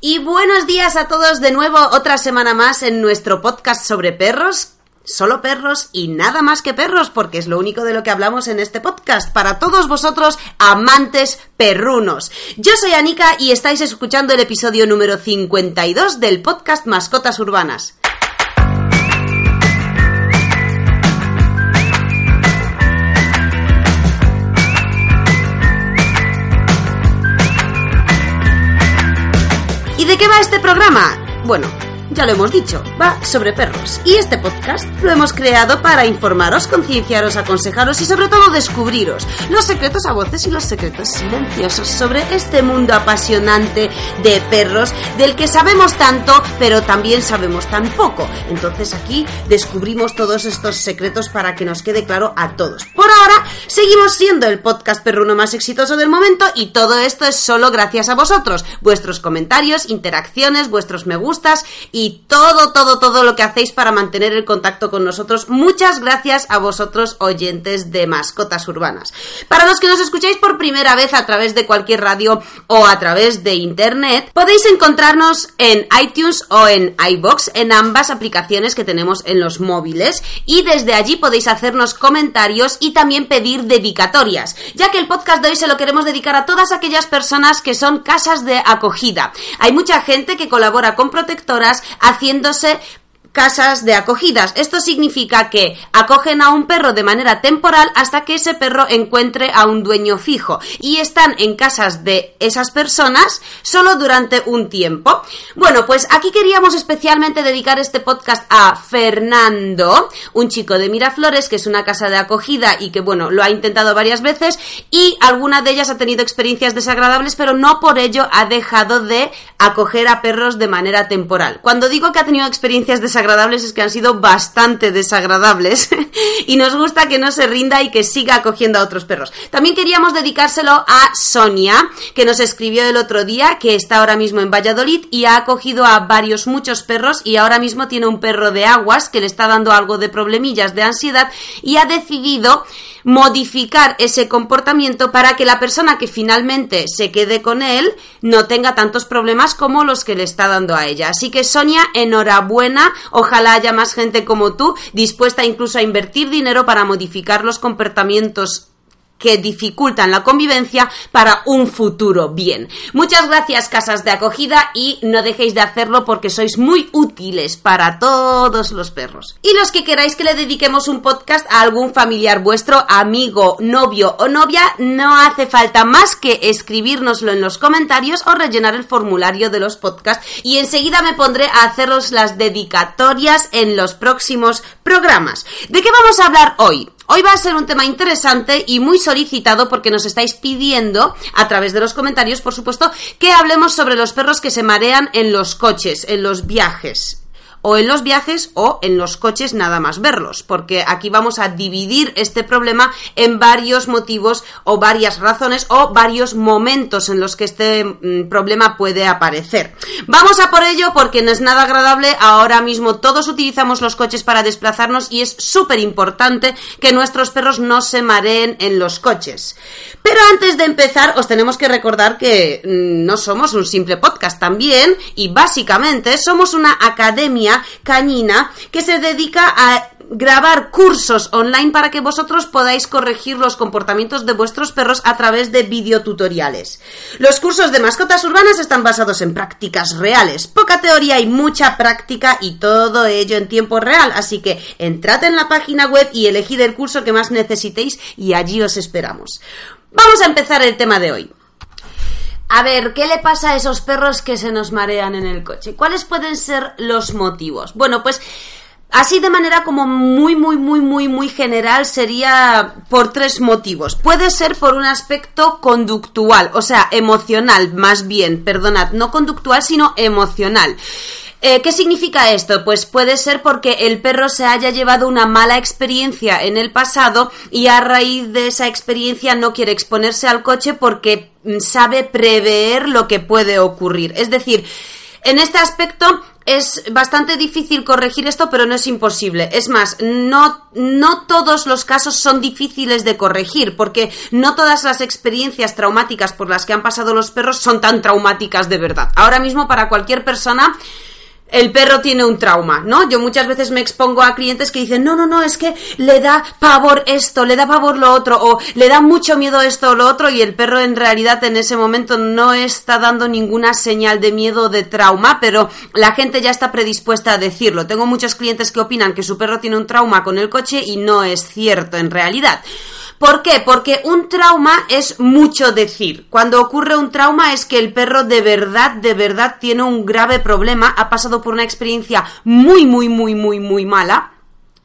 Y buenos días a todos de nuevo, otra semana más en nuestro podcast sobre perros. Solo perros y nada más que perros, porque es lo único de lo que hablamos en este podcast. Para todos vosotros, amantes perrunos. Yo soy Anika y estáis escuchando el episodio número 52 del podcast Mascotas Urbanas. De qué va este programa? Bueno, ya lo hemos dicho, va sobre perros. Y este podcast lo hemos creado para informaros, concienciaros, aconsejaros y sobre todo descubriros los secretos a voces y los secretos silenciosos sobre este mundo apasionante de perros del que sabemos tanto, pero también sabemos tan poco. Entonces aquí descubrimos todos estos secretos para que nos quede claro a todos. Por ahora, seguimos siendo el podcast perruno más exitoso del momento y todo esto es solo gracias a vosotros, vuestros comentarios, interacciones, vuestros me gustas todo, todo, todo lo que hacéis para mantener el contacto con nosotros. Muchas gracias a vosotros, oyentes de mascotas urbanas. Para los que nos escucháis por primera vez a través de cualquier radio o a través de internet, podéis encontrarnos en iTunes o en iBox, en ambas aplicaciones que tenemos en los móviles, y desde allí podéis hacernos comentarios y también pedir dedicatorias, ya que el podcast de hoy se lo queremos dedicar a todas aquellas personas que son casas de acogida. Hay mucha gente que colabora con protectoras haciéndose casas de acogidas. Esto significa que acogen a un perro de manera temporal hasta que ese perro encuentre a un dueño fijo y están en casas de esas personas solo durante un tiempo. Bueno, pues aquí queríamos especialmente dedicar este podcast a Fernando, un chico de Miraflores que es una casa de acogida y que bueno, lo ha intentado varias veces y alguna de ellas ha tenido experiencias desagradables, pero no por ello ha dejado de acoger a perros de manera temporal. Cuando digo que ha tenido experiencias desagradables es que han sido bastante desagradables y nos gusta que no se rinda y que siga acogiendo a otros perros. También queríamos dedicárselo a Sonia, que nos escribió el otro día, que está ahora mismo en Valladolid y ha acogido a varios, muchos perros y ahora mismo tiene un perro de aguas que le está dando algo de problemillas de ansiedad y ha decidido modificar ese comportamiento para que la persona que finalmente se quede con él no tenga tantos problemas como los que le está dando a ella. Así que Sonia, enhorabuena, ojalá haya más gente como tú dispuesta incluso a invertir dinero para modificar los comportamientos que dificultan la convivencia para un futuro bien. Muchas gracias casas de acogida y no dejéis de hacerlo porque sois muy útiles para todos los perros. Y los que queráis que le dediquemos un podcast a algún familiar vuestro, amigo, novio o novia, no hace falta más que escribírnoslo en los comentarios o rellenar el formulario de los podcasts y enseguida me pondré a haceros las dedicatorias en los próximos programas. ¿De qué vamos a hablar hoy? Hoy va a ser un tema interesante y muy solicitado porque nos estáis pidiendo, a través de los comentarios, por supuesto, que hablemos sobre los perros que se marean en los coches, en los viajes o en los viajes o en los coches nada más verlos, porque aquí vamos a dividir este problema en varios motivos o varias razones o varios momentos en los que este mm, problema puede aparecer. Vamos a por ello porque no es nada agradable, ahora mismo todos utilizamos los coches para desplazarnos y es súper importante que nuestros perros no se mareen en los coches. Pero antes de empezar os tenemos que recordar que mm, no somos un simple podcast también y básicamente somos una academia canina que se dedica a grabar cursos online para que vosotros podáis corregir los comportamientos de vuestros perros a través de videotutoriales. Los cursos de mascotas urbanas están basados en prácticas reales, poca teoría y mucha práctica y todo ello en tiempo real, así que entrad en la página web y elegid el curso que más necesitéis y allí os esperamos. Vamos a empezar el tema de hoy. A ver, ¿qué le pasa a esos perros que se nos marean en el coche? ¿Cuáles pueden ser los motivos? Bueno, pues Así de manera como muy, muy, muy, muy, muy general sería por tres motivos. Puede ser por un aspecto conductual, o sea, emocional, más bien, perdonad, no conductual, sino emocional. Eh, ¿Qué significa esto? Pues puede ser porque el perro se haya llevado una mala experiencia en el pasado y a raíz de esa experiencia no quiere exponerse al coche porque mm, sabe prever lo que puede ocurrir. Es decir, En este aspecto es bastante difícil corregir esto, pero no es imposible. Es más, no, no todos los casos son difíciles de corregir, porque no todas las experiencias traumáticas por las que han pasado los perros son tan traumáticas de verdad. Ahora mismo, para cualquier persona, el perro tiene un trauma, ¿no? Yo muchas veces me expongo a clientes que dicen, no, no, no, es que le da pavor esto, le da pavor lo otro, o le da mucho miedo esto o lo otro, y el perro en realidad en ese momento no está dando ninguna señal de miedo o de trauma, pero la gente ya está predispuesta a decirlo. Tengo muchos clientes que opinan que su perro tiene un trauma con el coche y no es cierto en realidad. ¿Por qué? Porque un trauma es mucho decir. Cuando ocurre un trauma es que el perro de verdad, de verdad tiene un grave problema, ha pasado por una experiencia muy, muy, muy, muy, muy mala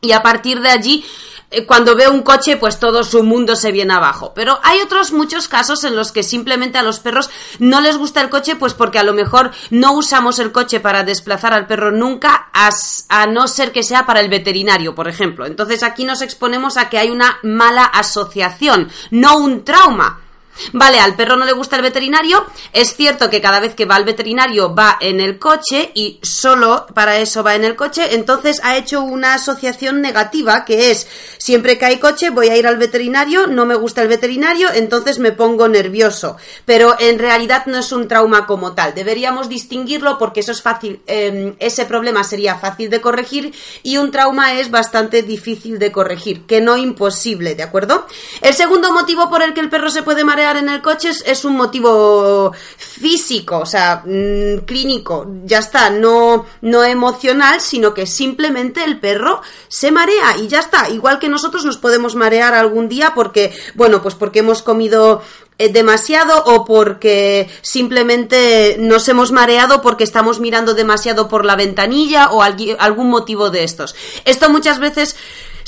y a partir de allí eh, cuando ve un coche, pues todo su mundo se viene abajo. Pero hay otros muchos casos en los que simplemente a los perros no les gusta el coche, pues porque a lo mejor no usamos el coche para desplazar al perro nunca, a, no ser que sea para el veterinario, por ejemplo. Entonces aquí nos exponemos a que hay una mala asociación, no un trauma. Vale, al perro no le gusta el veterinario. Es cierto que cada vez que va al veterinario va en el coche y solo para eso va en el coche. Entonces ha hecho una asociación negativa que es siempre que hay coche voy a ir al veterinario, no me gusta el veterinario, entonces me pongo nervioso. Pero en realidad no es un trauma como tal. Deberíamos distinguirlo porque eso es fácil. Em, ese problema sería fácil de corregir y un trauma es bastante difícil de corregir, que no imposible, ¿de acuerdo? El segundo motivo por el que el perro se puede marear en el coche es, un motivo físico, o sea, mm, clínico, ya está, no, no emocional, sino que simplemente el perro se marea y ya está. Igual que nosotros nos podemos marear algún día porque, bueno, pues porque hemos comido eh, demasiado o porque simplemente nos hemos mareado porque estamos mirando demasiado por la ventanilla o algún motivo de estos. Esto muchas veces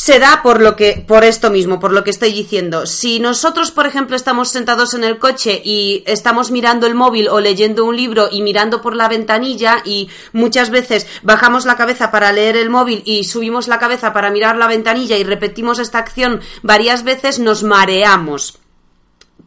se da por lo que por esto mismo, por lo que estoy diciendo. Si nosotros, por ejemplo, estamos sentados en el coche y estamos mirando el móvil o leyendo un libro y mirando por la ventanilla y muchas veces bajamos la cabeza para leer el móvil y subimos la cabeza para mirar la ventanilla y repetimos esta acción varias veces, nos mareamos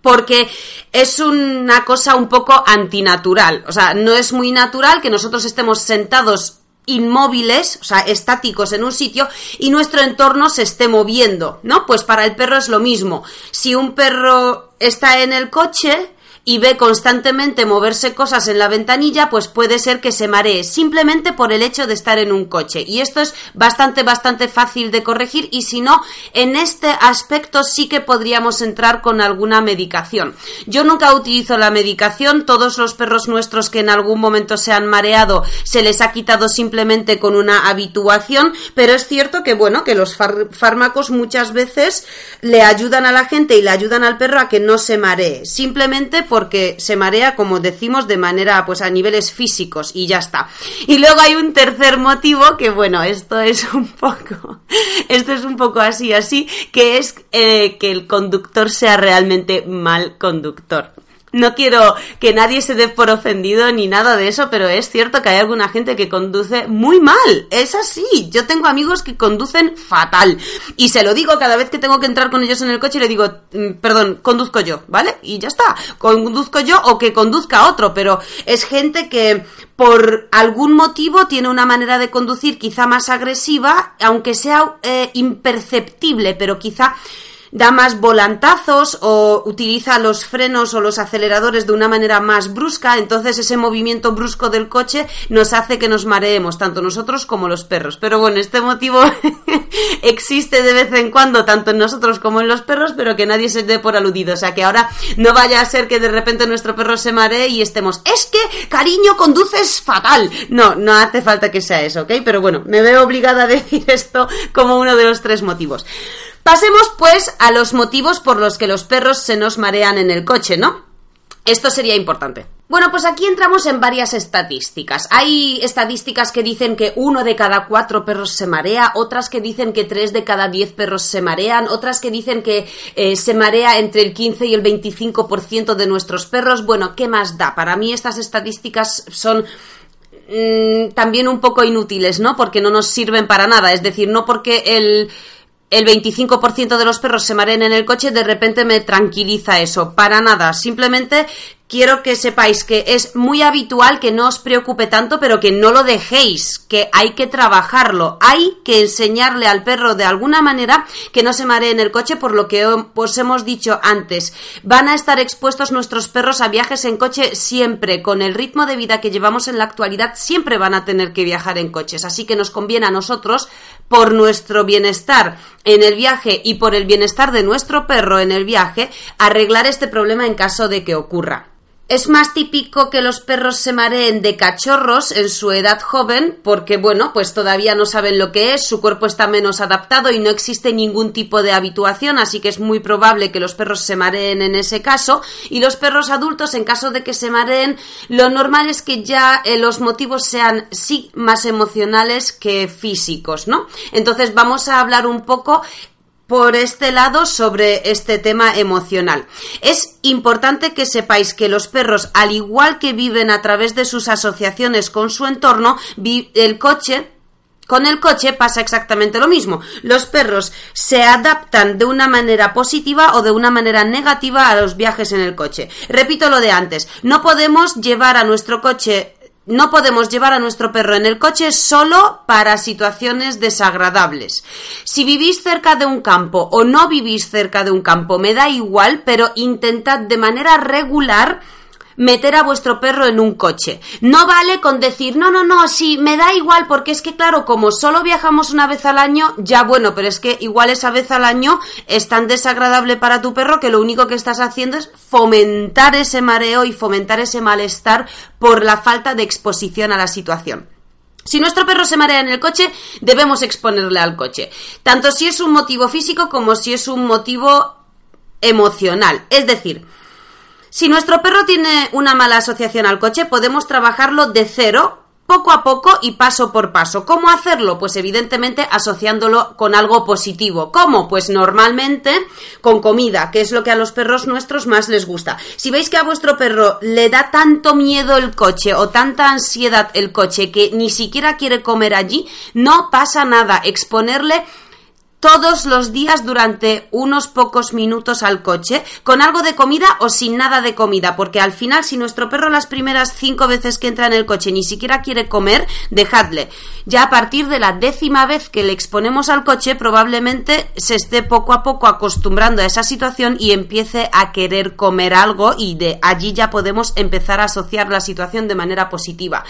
porque es una cosa un poco antinatural. O sea, no es muy natural que nosotros estemos sentados inmóviles, o sea, estáticos en un sitio y nuestro entorno se esté moviendo, ¿no? Pues para el perro es lo mismo. Si un perro está en el coche, y ve constantemente moverse cosas en la ventanilla, pues puede ser que se maree simplemente por el hecho de estar en un coche. Y esto es bastante, bastante fácil de corregir y si no, en este aspecto sí que podríamos entrar con alguna medicación. Yo nunca utilizo la medicación, todos los perros nuestros que en algún momento se han mareado se les ha quitado simplemente con una habituación, pero es cierto que bueno, que los fármacos muchas veces le ayudan a la gente y le ayudan al perro a que no se maree, simplemente por porque se marea, como decimos, de manera, pues a niveles físicos y ya está. Y luego hay un tercer motivo que, bueno, esto es un poco, esto es un poco así, así, que es eh, que el conductor sea realmente mal conductor. No quiero que nadie se dé por ofendido ni nada de eso, pero es cierto que hay alguna gente que conduce muy mal. Es así. Yo tengo amigos que conducen fatal. Y se lo digo cada vez que tengo que entrar con ellos en el coche y le digo, mm, perdón, conduzco yo, ¿vale? Y ya está. Conduzco yo o que conduzca otro, pero es gente que por algún motivo tiene una manera de conducir quizá más agresiva, aunque sea eh, imperceptible, pero quizá da más volantazos o utiliza los frenos o los aceleradores de una manera más brusca, entonces ese movimiento brusco del coche nos hace que nos mareemos, tanto nosotros como los perros. Pero bueno, este motivo existe de vez en cuando, tanto en nosotros como en los perros, pero que nadie se dé por aludido. O sea, que ahora no vaya a ser que de repente nuestro perro se maree y estemos, es que, cariño, conduces fatal. No, no hace falta que sea eso, ¿ok? Pero bueno, me veo obligada a decir esto como uno de los tres motivos. Pasemos pues a los motivos por los que los perros se nos marean en el coche, ¿no? Esto sería importante. Bueno, pues aquí entramos en varias estadísticas. Hay estadísticas que dicen que uno de cada cuatro perros se marea, otras que dicen que tres de cada diez perros se marean, otras que dicen que eh, se marea entre el 15 y el 25% de nuestros perros. Bueno, ¿qué más da? Para mí estas estadísticas son mm, también un poco inútiles, ¿no? Porque no nos sirven para nada. Es decir, no porque el el 25% de los perros se mareen en el coche, de repente me tranquiliza eso. Para nada. Simplemente quiero que sepáis que es muy habitual que no os preocupe tanto, pero que no lo dejéis, que hay que trabajarlo. Hay que enseñarle al perro de alguna manera que no se maree en el coche, por lo que os hemos dicho antes. Van a estar expuestos nuestros perros a viajes en coche siempre. Con el ritmo de vida que llevamos en la actualidad, siempre van a tener que viajar en coches. Así que nos conviene a nosotros, por nuestro bienestar en el viaje y por el bienestar de nuestro perro en el viaje, arreglar este problema en caso de que ocurra. Es más típico que los perros se mareen de cachorros en su edad joven porque, bueno, pues todavía no saben lo que es, su cuerpo está menos adaptado y no existe ningún tipo de habituación, así que es muy probable que los perros se mareen en ese caso. Y los perros adultos, en caso de que se mareen, lo normal es que ya eh, los motivos sean sí más emocionales que físicos, ¿no? Entonces vamos a hablar un poco por este lado sobre este tema emocional. Es importante que sepáis que los perros, al igual que viven a través de sus asociaciones con su entorno, el coche con el coche pasa exactamente lo mismo. Los perros se adaptan de una manera positiva o de una manera negativa a los viajes en el coche. Repito lo de antes, no podemos llevar a nuestro coche no podemos llevar a nuestro perro en el coche solo para situaciones desagradables. Si vivís cerca de un campo o no vivís cerca de un campo, me da igual, pero intentad de manera regular meter a vuestro perro en un coche. No vale con decir, no, no, no, sí, me da igual, porque es que, claro, como solo viajamos una vez al año, ya bueno, pero es que igual esa vez al año es tan desagradable para tu perro que lo único que estás haciendo es fomentar ese mareo y fomentar ese malestar por la falta de exposición a la situación. Si nuestro perro se marea en el coche, debemos exponerle al coche, tanto si es un motivo físico como si es un motivo emocional. Es decir, si nuestro perro tiene una mala asociación al coche, podemos trabajarlo de cero, poco a poco y paso por paso. ¿Cómo hacerlo? Pues evidentemente asociándolo con algo positivo. ¿Cómo? Pues normalmente con comida, que es lo que a los perros nuestros más les gusta. Si veis que a vuestro perro le da tanto miedo el coche o tanta ansiedad el coche que ni siquiera quiere comer allí, no pasa nada. Exponerle todos los días durante unos pocos minutos al coche, con algo de comida o sin nada de comida, porque al final si nuestro perro las primeras cinco veces que entra en el coche ni siquiera quiere comer, dejadle. Ya a partir de la décima vez que le exponemos al coche, probablemente se esté poco a poco acostumbrando a esa situación y empiece a querer comer algo y de allí ya podemos empezar a asociar la situación de manera positiva.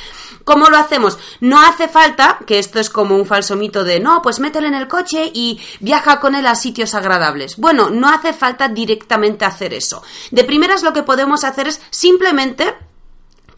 ¿Cómo lo hacemos? No hace falta, que esto es como un falso mito de no, pues métele en el coche y viaja con él a sitios agradables. Bueno, no hace falta directamente hacer eso. De primeras lo que podemos hacer es simplemente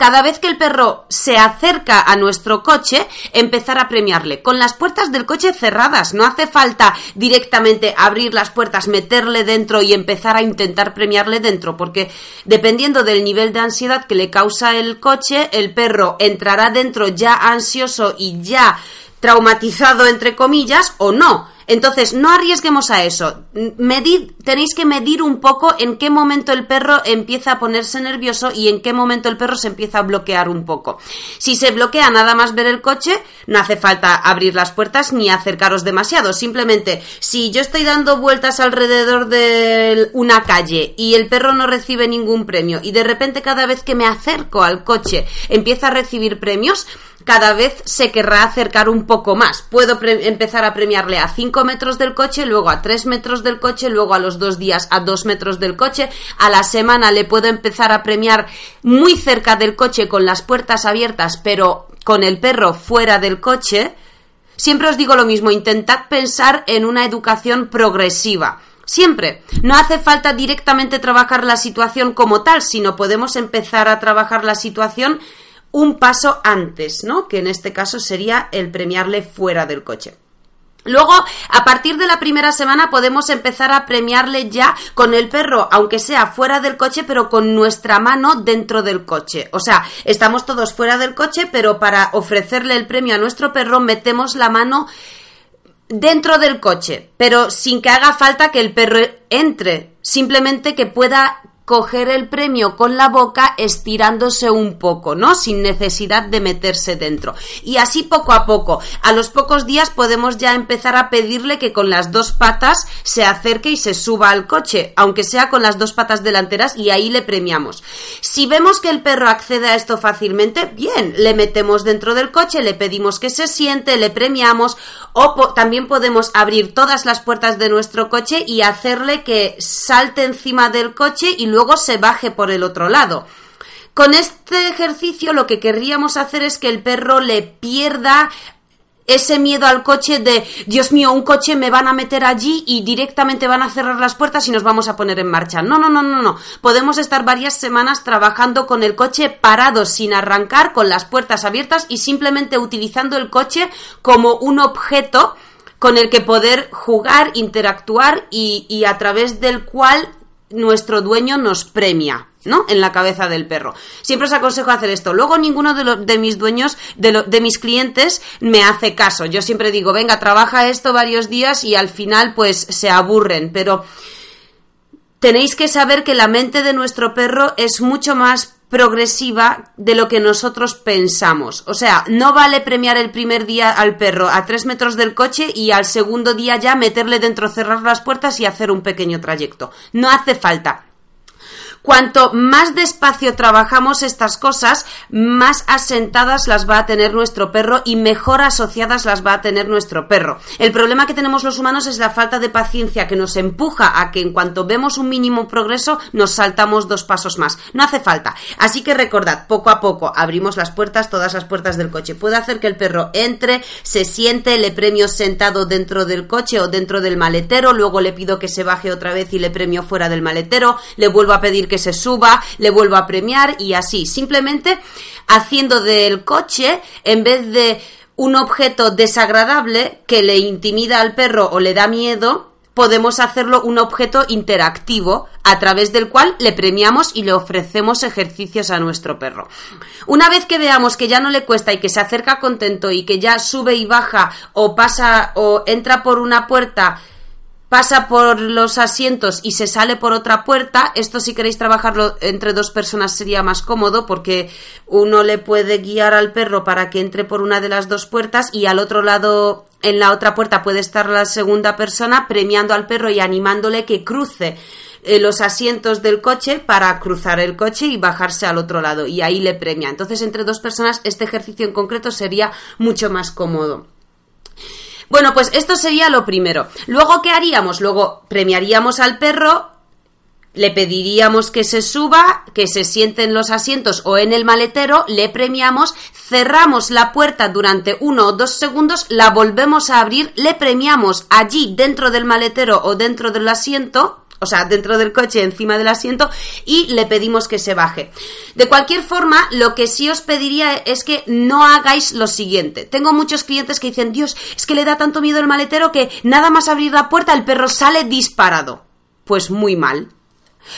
cada vez que el perro se acerca a nuestro coche, empezar a premiarle. Con las puertas del coche cerradas, no hace falta directamente abrir las puertas, meterle dentro y empezar a intentar premiarle dentro, porque dependiendo del nivel de ansiedad que le causa el coche, el perro entrará dentro ya ansioso y ya traumatizado, entre comillas, o no. Entonces, no arriesguemos a eso. Medid, tenéis que medir un poco en qué momento el perro empieza a ponerse nervioso y en qué momento el perro se empieza a bloquear un poco. Si se bloquea nada más ver el coche, no hace falta abrir las puertas ni acercaros demasiado. Simplemente, si yo estoy dando vueltas alrededor de una calle y el perro no recibe ningún premio y de repente cada vez que me acerco al coche empieza a recibir premios, cada vez se querrá acercar un poco más. Puedo empezar a premiarle a 5 metros del coche, luego a 3 metros del coche, luego a los dos días a 2 metros del coche, a la semana le puedo empezar a premiar muy cerca del coche con las puertas abiertas, pero con el perro fuera del coche. Siempre os digo lo mismo, intentad pensar en una educación progresiva. Siempre. No hace falta directamente trabajar la situación como tal, sino podemos empezar a trabajar la situación un paso antes, ¿no? Que en este caso sería el premiarle fuera del coche. Luego, a partir de la primera semana podemos empezar a premiarle ya con el perro, aunque sea fuera del coche, pero con nuestra mano dentro del coche. O sea, estamos todos fuera del coche, pero para ofrecerle el premio a nuestro perro metemos la mano dentro del coche, pero sin que haga falta que el perro entre, simplemente que pueda coger el premio con la boca estirándose un poco, ¿no? Sin necesidad de meterse dentro. Y así poco a poco. A los pocos días podemos ya empezar a pedirle que con las dos patas se acerque y se suba al coche, aunque sea con las dos patas delanteras y ahí le premiamos. Si vemos que el perro accede a esto fácilmente, bien, le metemos dentro del coche, le pedimos que se siente, le premiamos o también podemos abrir todas las puertas de nuestro coche y hacerle que salte encima del coche y luego se baje por el otro lado. Con este ejercicio lo que querríamos hacer es que el perro le pierda ese miedo al coche de Dios mío, un coche me van a meter allí y directamente van a cerrar las puertas y nos vamos a poner en marcha. No, no, no, no, no. Podemos estar varias semanas trabajando con el coche parado, sin arrancar, con las puertas abiertas y simplemente utilizando el coche como un objeto con el que poder jugar, interactuar y, y a través del cual nuestro dueño nos premia. ¿no? En la cabeza del perro. Siempre os aconsejo hacer esto. Luego ninguno de, de mis dueños, de, de, mis clientes, me hace caso. Yo siempre digo, venga, trabaja esto varios días y al final pues se aburren. Pero tenéis que saber que la mente de nuestro perro es mucho más progresiva de lo que nosotros pensamos. O sea, no vale premiar el primer día al perro a tres metros del coche y al segundo día ya meterle dentro, cerrar las puertas y hacer un pequeño trayecto. No hace falta. Cuanto más despacio trabajamos estas cosas, más asentadas las va a tener nuestro perro y mejor asociadas las va a tener nuestro perro. El problema que tenemos los humanos es la falta de paciencia que nos empuja a que en cuanto vemos un mínimo progreso nos saltamos dos pasos más. No hace falta. Así que recordad, poco a poco abrimos las puertas, todas las puertas del coche. Puede hacer que el perro entre, se siente, le premio sentado dentro del coche o dentro del maletero, luego le pido que se baje otra vez y le premio fuera del maletero, le vuelvo a pedir que se suba, le vuelvo a premiar y así, simplemente haciendo del coche, en vez de un objeto desagradable que le intimida al perro o le da miedo, podemos hacerlo un objeto interactivo a través del cual le premiamos y le ofrecemos ejercicios a nuestro perro. Una vez que veamos que ya no le cuesta y que se acerca contento y que ya sube y baja o pasa o entra por una puerta pasa por los asientos y se sale por otra puerta, esto si queréis trabajarlo entre dos personas sería más cómodo porque uno le puede guiar al perro para que entre por una de las dos puertas y al otro lado en la otra puerta puede estar la segunda persona premiando al perro y animándole que cruce eh, los asientos del coche para cruzar el coche y bajarse al otro lado y ahí le premia. Entonces entre dos personas este ejercicio en concreto sería mucho más cómodo. Bueno, pues esto sería lo primero. Luego, ¿qué haríamos? Luego premiaríamos al perro, le pediríamos que se suba, que se siente en los asientos o en el maletero, le premiamos, cerramos la puerta durante uno o dos segundos, la volvemos a abrir, le premiamos allí dentro del maletero o dentro del asiento, o sea, dentro del coche, encima del asiento, y le pedimos que se baje. De cualquier forma, lo que sí os pediría es que no hagáis lo siguiente. Tengo muchos clientes que dicen, Dios, es que le da tanto miedo el maletero que nada más abrir la puerta el perro sale disparado. Pues muy mal.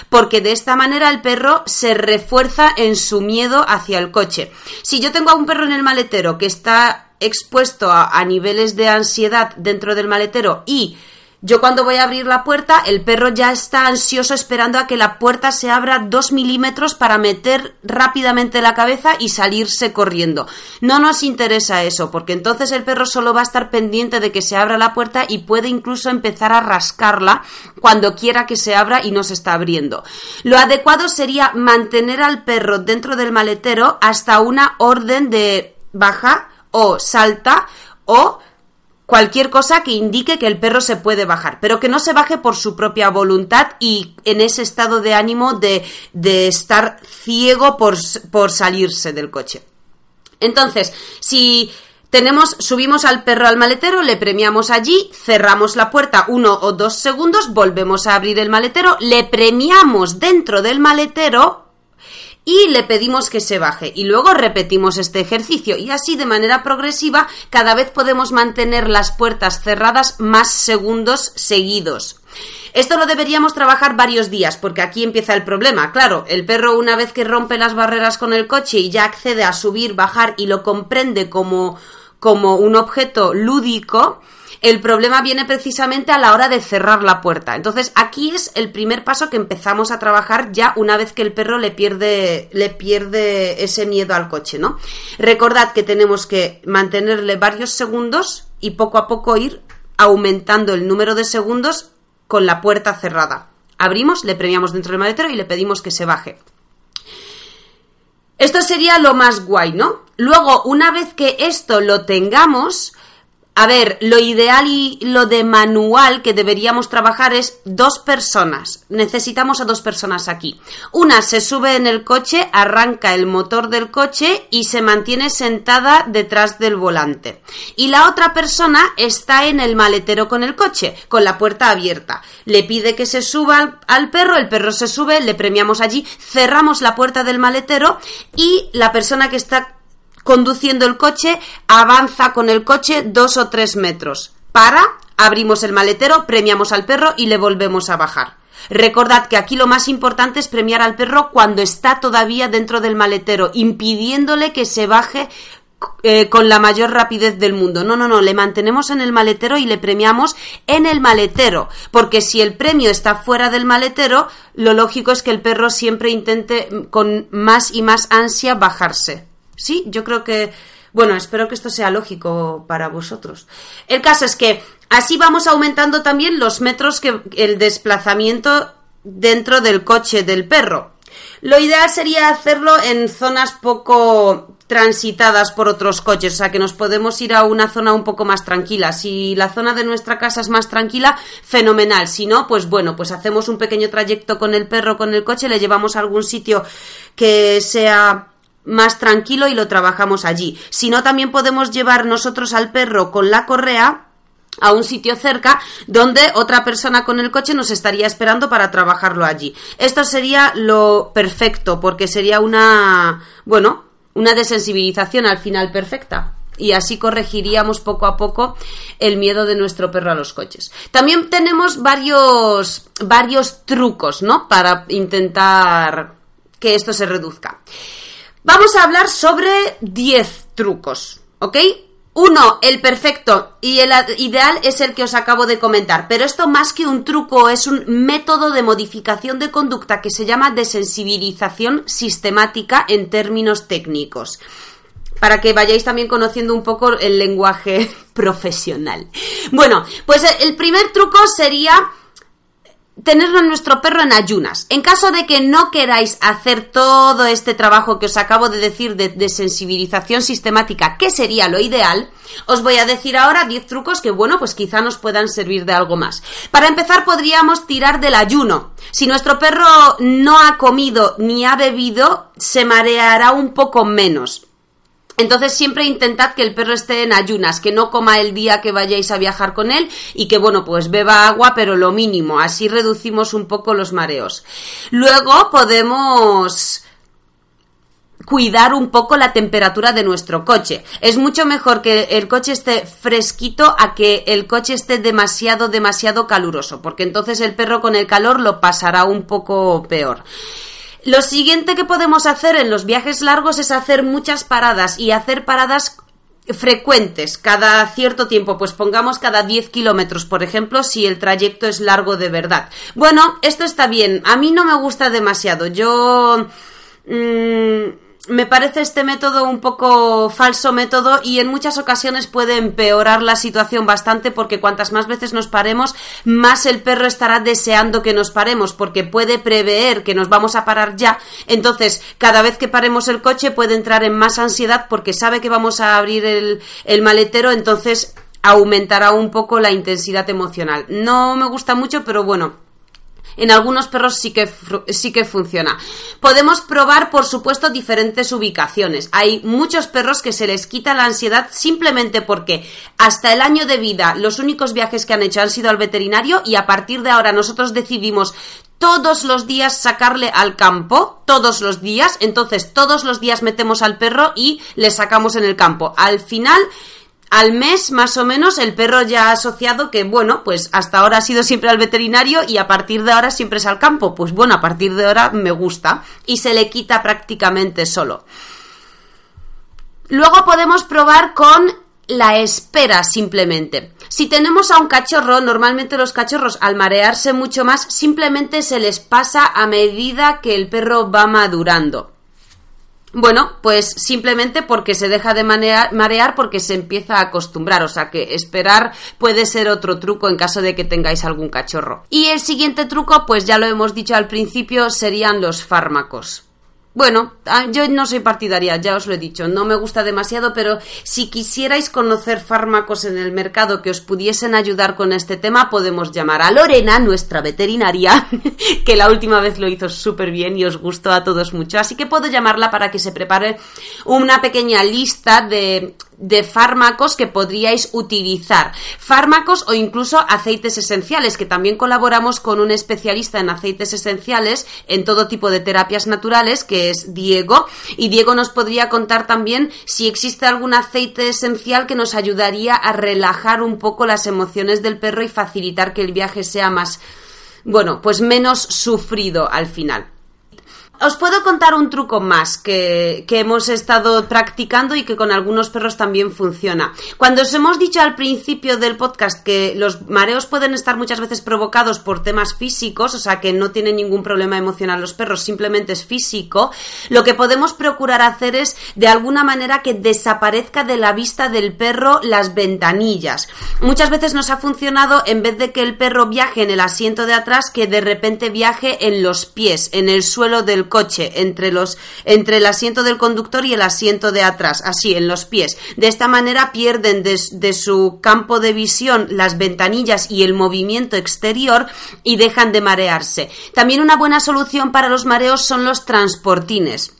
Porque de esta manera el perro se refuerza en su miedo hacia el coche. Si yo tengo a un perro en el maletero que está expuesto a, a niveles de ansiedad dentro del maletero y yo cuando voy a abrir la puerta, el perro ya está ansioso esperando a que la puerta se abra dos milímetros para meter rápidamente la cabeza y salirse corriendo. No nos interesa eso, porque entonces el perro solo va a estar pendiente de que se abra la puerta y puede incluso empezar a rascarla cuando quiera que se abra y no se está abriendo. Lo adecuado sería mantener al perro dentro del maletero hasta una orden de baja o salta o cualquier cosa que indique que el perro se puede bajar, pero que no se baje por su propia voluntad y en ese estado de ánimo de, de estar ciego por, por salirse del coche. Entonces, si tenemos, subimos al perro al maletero, le premiamos allí, cerramos la puerta uno o dos segundos, volvemos a abrir el maletero, le premiamos dentro del maletero y le pedimos que se baje y luego repetimos este ejercicio y así de manera progresiva cada vez podemos mantener las puertas cerradas más segundos seguidos. Esto lo deberíamos trabajar varios días porque aquí empieza el problema. Claro, el perro una vez que rompe las barreras con el coche y ya accede a subir, bajar y lo comprende como como un objeto lúdico, el problema viene precisamente a la hora de cerrar la puerta. Entonces, aquí es el primer paso que empezamos a trabajar ya una vez que el perro le pierde, le pierde ese miedo al coche, ¿no? Recordad que tenemos que mantenerle varios segundos y poco a poco ir aumentando el número de segundos con la puerta cerrada. Abrimos, le premiamos dentro del maletero y le pedimos que se baje. Esto sería lo más guay, ¿no? Luego, una vez que esto lo tengamos, a ver, lo ideal y lo de manual que deberíamos trabajar es dos personas. Necesitamos a dos personas aquí. Una se sube en el coche, arranca el motor del coche y se mantiene sentada detrás del volante. Y la otra persona está en el maletero con el coche, con la puerta abierta. Le pide que se suba al, al perro, el perro se sube, le premiamos allí, cerramos la puerta del maletero y la persona que está conduciendo el coche, avanza con el coche dos o tres metros. Para, abrimos el maletero, premiamos al perro y le volvemos a bajar. Recordad que aquí lo más importante es premiar al perro cuando está todavía dentro del maletero, impidiéndole que se baje eh, con la mayor rapidez del mundo. No, no, no, le mantenemos en el maletero y le premiamos en el maletero, porque si el premio está fuera del maletero, lo lógico es que el perro siempre intente mm, con más y más ansia bajarse. Sí, yo creo que, bueno, espero que esto sea lógico para vosotros. El caso es que así vamos aumentando también los metros que el desplazamiento dentro del coche del perro. Lo ideal sería hacerlo en zonas poco transitadas por otros coches, o sea que nos podemos ir a una zona un poco más tranquila. Si la zona de nuestra casa es más tranquila, fenomenal. Si no, pues bueno, pues hacemos un pequeño trayecto con el perro, con el coche, le llevamos a algún sitio que sea más tranquilo y lo trabajamos allí. Si no, también podemos llevar nosotros al perro con la correa a un sitio cerca donde otra persona con el coche nos estaría esperando para trabajarlo allí. Esto sería lo perfecto porque sería una, bueno, una desensibilización al final perfecta. Y así corregiríamos poco a poco el miedo de nuestro perro a los coches. También tenemos varios, varios trucos, ¿no? Para intentar que esto se reduzca. Vamos a hablar sobre 10 trucos, ¿ok? Uno, el perfecto y el ideal es el que os acabo de comentar, pero esto más que un truco es un método de modificación de conducta que se llama desensibilización sistemática en términos técnicos para que vayáis también conociendo un poco el lenguaje profesional. Bueno, pues el primer truco sería tenerlo a nuestro perro en ayunas. En caso de que no queráis hacer todo este trabajo que os acabo de decir de, sensibilización sistemática, que sería lo ideal, os voy a decir ahora 10 trucos que, bueno, pues quizá nos puedan servir de algo más. Para empezar, podríamos tirar del ayuno. Si nuestro perro no ha comido ni ha bebido, se mareará un poco menos. Entonces siempre intentad que el perro esté en ayunas, que no coma el día que vayáis a viajar con él y que bueno, pues beba agua, pero lo mínimo, así reducimos un poco los mareos. Luego podemos cuidar un poco la temperatura de nuestro coche. Es mucho mejor que el coche esté fresquito a que el coche esté demasiado, demasiado caluroso, porque entonces el perro con el calor lo pasará un poco peor. Lo siguiente que podemos hacer en los viajes largos es hacer muchas paradas y hacer paradas frecuentes cada cierto tiempo, pues pongamos cada 10 kilómetros, por ejemplo, si el trayecto es largo de verdad. Bueno, esto está bien, a mí no me gusta demasiado, yo... Mmm, me parece este método un poco falso método y en muchas ocasiones puede empeorar la situación bastante porque cuantas más veces nos paremos, más el perro estará deseando que nos paremos porque puede prever que nos vamos a parar ya. Entonces, cada vez que paremos el coche puede entrar en más ansiedad porque sabe que vamos a abrir el, el maletero, entonces aumentará un poco la intensidad emocional. No me gusta mucho, pero bueno, en algunos perros sí que, sí que funciona. Podemos probar, por supuesto, diferentes ubicaciones. Hay muchos perros que se les quita la ansiedad simplemente porque hasta el año de vida los únicos viajes que han hecho han sido al veterinario y a partir de ahora nosotros decidimos todos los días sacarle al campo, todos los días, entonces todos los días metemos al perro y le sacamos en el campo. Al final al mes, más o menos, el perro ya ha asociado que, bueno, pues hasta ahora ha sido siempre al veterinario y a partir de ahora siempre es al campo. Pues bueno, a partir de ahora me gusta y se le quita prácticamente solo. Luego podemos probar con la espera simplemente. Si tenemos a un cachorro, normalmente los cachorros al marearse mucho más simplemente se les pasa a medida que el perro va madurando. Bueno, pues simplemente porque se deja de marear, porque se empieza a acostumbrar, o sea que esperar puede ser otro truco en caso de que tengáis algún cachorro. Y el siguiente truco, pues ya lo hemos dicho al principio, serían los fármacos. Bueno, ah, yo no soy partidaria, ya os lo he dicho, no me gusta demasiado, pero si quisierais conocer fármacos en el mercado que os pudiesen ayudar con este tema, podemos llamar a Lorena, nuestra veterinaria, que la última vez lo hizo súper bien y os gustó a todos mucho. Así que puedo llamarla para que se prepare una pequeña lista de de fármacos que podríais utilizar. Fármacos o incluso aceites esenciales, que también colaboramos con un especialista en aceites esenciales en todo tipo de terapias naturales, que es Diego. Y Diego nos podría contar también si existe algún aceite esencial que nos ayudaría a relajar un poco las emociones del perro y facilitar que el viaje sea más, bueno, pues menos sufrido al final os puedo contar un truco más que, hemos estado practicando y que con algunos perros también funciona. Cuando os hemos dicho al principio del podcast que los mareos pueden estar muchas veces provocados por temas físicos, o sea que no tienen ningún problema emocional los perros, simplemente es físico, lo que podemos procurar hacer es de alguna manera que desaparezca de la vista del perro las ventanillas. Muchas veces nos ha funcionado en vez de que el perro viaje en el asiento de atrás, que de repente viaje en los pies, en el suelo del coche entre los entre el asiento del conductor y el asiento de atrás, así en los pies. De esta manera pierden de, de su campo de visión las ventanillas y el movimiento exterior y dejan de marearse. También una buena solución para los mareos son los transportines.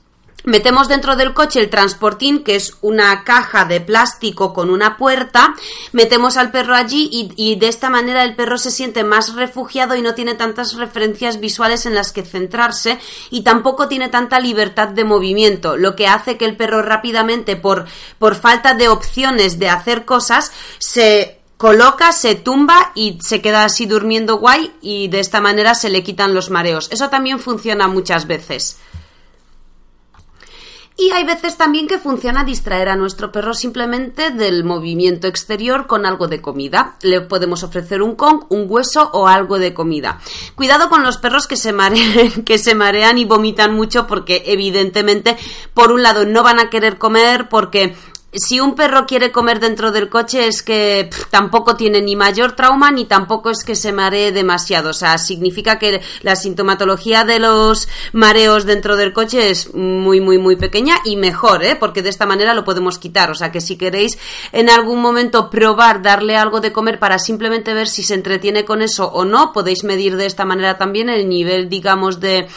Metemos dentro del coche el transportín, que es una caja de plástico con una puerta, metemos al perro allí y, de esta manera el perro se siente más refugiado y no tiene tantas referencias visuales en las que centrarse y tampoco tiene tanta libertad de movimiento, lo que hace que el perro rápidamente, por, por falta de opciones de hacer cosas, se coloca, se tumba y se queda así durmiendo guay y de esta manera se le quitan los mareos. Eso también funciona muchas veces. Y hay veces también que funciona distraer a nuestro perro simplemente del movimiento exterior con algo de comida. Le podemos ofrecer un con, un hueso o algo de comida. Cuidado con los perros que se marean, que se marean y vomitan mucho porque evidentemente por un lado no van a querer comer porque si un perro quiere comer dentro del coche es que tampoco tiene ni mayor trauma ni tampoco es que se maree demasiado. O sea, significa que la sintomatología de los mareos dentro del coche es muy, muy, muy pequeña y mejor, ¿eh? Porque de esta manera lo podemos quitar. O sea, que si queréis en algún momento probar darle algo de comer para simplemente ver si se entretiene con eso o no, podéis medir de esta manera también el nivel, digamos, de,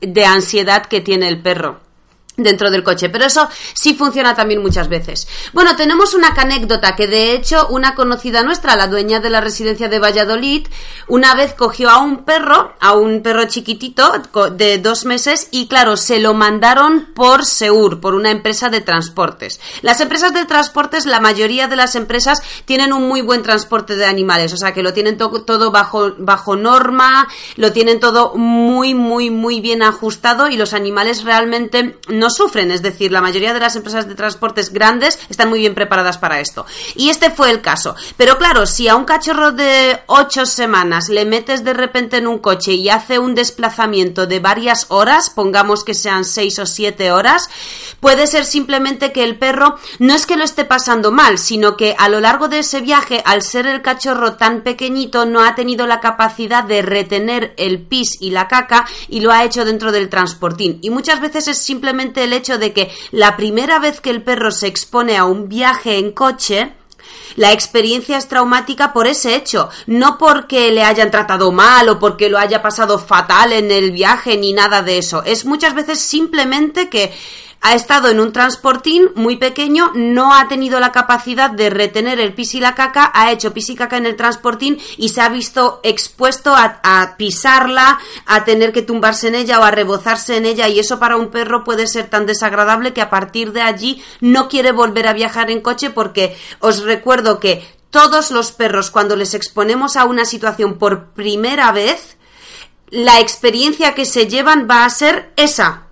de ansiedad que tiene el perro dentro del coche, pero eso sí funciona también muchas veces. Bueno, tenemos una anécdota que de hecho una conocida nuestra, la dueña de la residencia de Valladolid, una vez cogió a un perro, a un perro chiquitito de dos meses y claro, se lo mandaron por Seur, por una empresa de transportes. Las empresas de transportes, la mayoría de las empresas tienen un muy buen transporte de animales, o sea que lo tienen todo bajo, bajo norma, lo tienen todo muy, muy, muy bien ajustado y los animales realmente no sufren, es decir, la mayoría de las empresas de transportes grandes están muy bien preparadas para esto. Y este fue el caso. Pero claro, si a un cachorro de ocho semanas le metes de repente en un coche y hace un desplazamiento de varias horas, pongamos que sean seis o siete horas, puede ser simplemente que el perro no es que lo esté pasando mal, sino que a lo largo de ese viaje, al ser el cachorro tan pequeñito, no ha tenido la capacidad de retener el pis y la caca y lo ha hecho dentro del transportín. Y muchas veces es simplemente el hecho de que la primera vez que el perro se expone a un viaje en coche, la experiencia es traumática por ese hecho, no porque le hayan tratado mal o porque lo haya pasado fatal en el viaje ni nada de eso. Es muchas veces simplemente que ha estado en un transportín muy pequeño, no ha tenido la capacidad de retener el pis y la caca, ha hecho pis y caca en el transportín y se ha visto expuesto a, pisarla, a tener que tumbarse en ella o a rebozarse en ella y eso para un perro puede ser tan desagradable que a partir de allí no quiere volver a viajar en coche porque os recuerdo que todos los perros cuando les exponemos a una situación por primera vez, la experiencia que se llevan va a ser esa,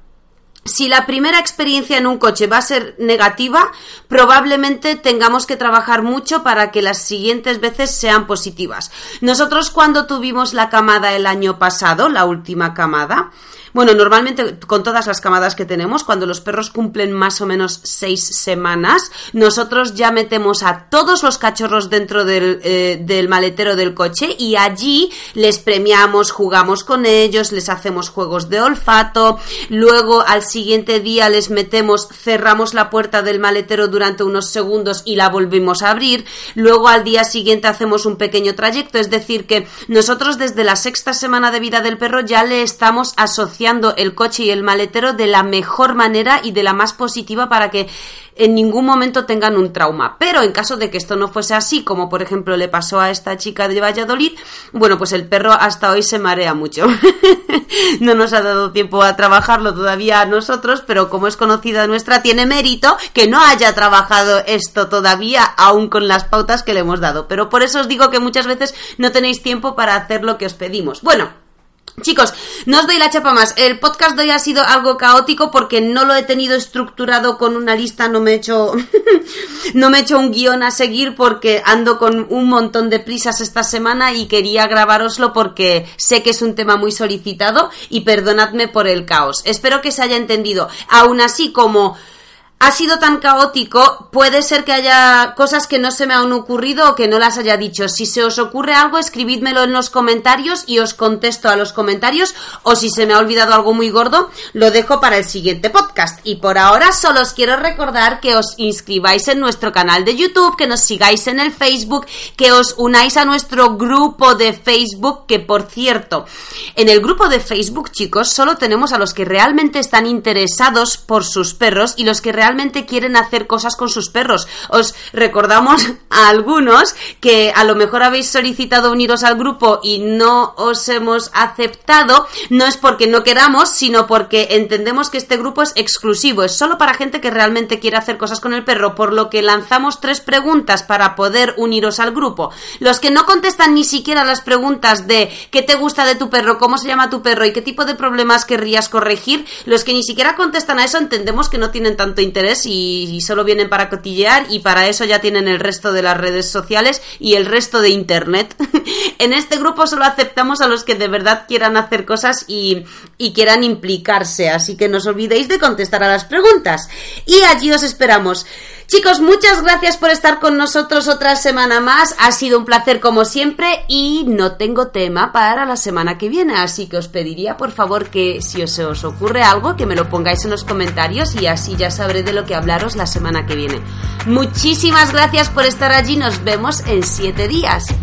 si la primera experiencia en un coche va a ser negativa, probablemente tengamos que trabajar mucho para que las siguientes veces sean positivas. Nosotros cuando tuvimos la camada el año pasado, la última camada, bueno, normalmente con todas las camadas que tenemos, cuando los perros cumplen más o menos seis semanas, nosotros ya metemos a todos los cachorros dentro del, eh, del maletero del coche y allí les premiamos, jugamos con ellos, les hacemos juegos de olfato, luego al siguiente día les metemos, cerramos la puerta del maletero durante unos segundos y la volvimos a abrir, luego al día siguiente hacemos un pequeño trayecto, es decir que nosotros desde la sexta semana de vida del perro ya le estamos asociando el coche y el maletero de la mejor manera y de la más positiva para que en ningún momento tengan un trauma. Pero en caso de que esto no fuese así, como por ejemplo le pasó a esta chica de Valladolid, bueno, pues el perro hasta hoy se marea mucho. no nos ha dado tiempo a trabajarlo todavía a nosotros, pero como es conocida nuestra, tiene mérito que no haya trabajado esto todavía, aún con las pautas que le hemos dado. Pero por eso os digo que muchas veces no tenéis tiempo para hacer lo que os pedimos. Bueno, Chicos, no os doy la chapa más. El podcast de hoy ha sido algo caótico porque no lo he tenido estructurado con una lista, no me he hecho no me he hecho un guion a seguir porque ando con un montón de prisas esta semana y quería grabároslo porque sé que es un tema muy solicitado y perdonadme por el caos. Espero que se haya entendido. Aún así como ha sido tan caótico, puede ser que haya cosas que no se me han ocurrido o que no las haya dicho. Si se os ocurre algo, escribidmelo en los comentarios y os contesto a los comentarios. O si se me ha olvidado algo muy gordo, lo dejo para el siguiente podcast. Y por ahora solo os quiero recordar que os inscribáis en nuestro canal de YouTube, que nos sigáis en el Facebook, que os unáis a nuestro grupo de Facebook, que por cierto, en el grupo de Facebook, chicos, solo tenemos a los que realmente están interesados por sus perros y los que realmente quieren hacer cosas con sus perros. Os recordamos a algunos que a lo mejor habéis solicitado uniros al grupo y no os hemos aceptado, no es porque no queramos, sino porque entendemos que este grupo es exclusivo, es solo para gente que realmente quiere hacer cosas con el perro, por lo que lanzamos tres preguntas para poder uniros al grupo. Los que no contestan ni siquiera las preguntas de qué te gusta de tu perro, cómo se llama tu perro y qué tipo de problemas querrías corregir, los que ni siquiera contestan a eso entendemos que no tienen tanto interés y, solo vienen para cotillear y para eso ya tienen el resto de las redes sociales y el resto de internet. en este grupo solo aceptamos a los que de verdad quieran hacer cosas y, y quieran implicarse, así que no os olvidéis de contestar a las preguntas. Y allí os esperamos. Chicos, muchas gracias por estar con nosotros otra semana más. Ha sido un placer como siempre y no tengo tema para la semana que viene, así que os pediría por favor que si os, os ocurre algo que me lo pongáis en los comentarios y así ya sabré de lo que hablaros la semana que viene. Muchísimas gracias por estar allí, nos vemos en siete días.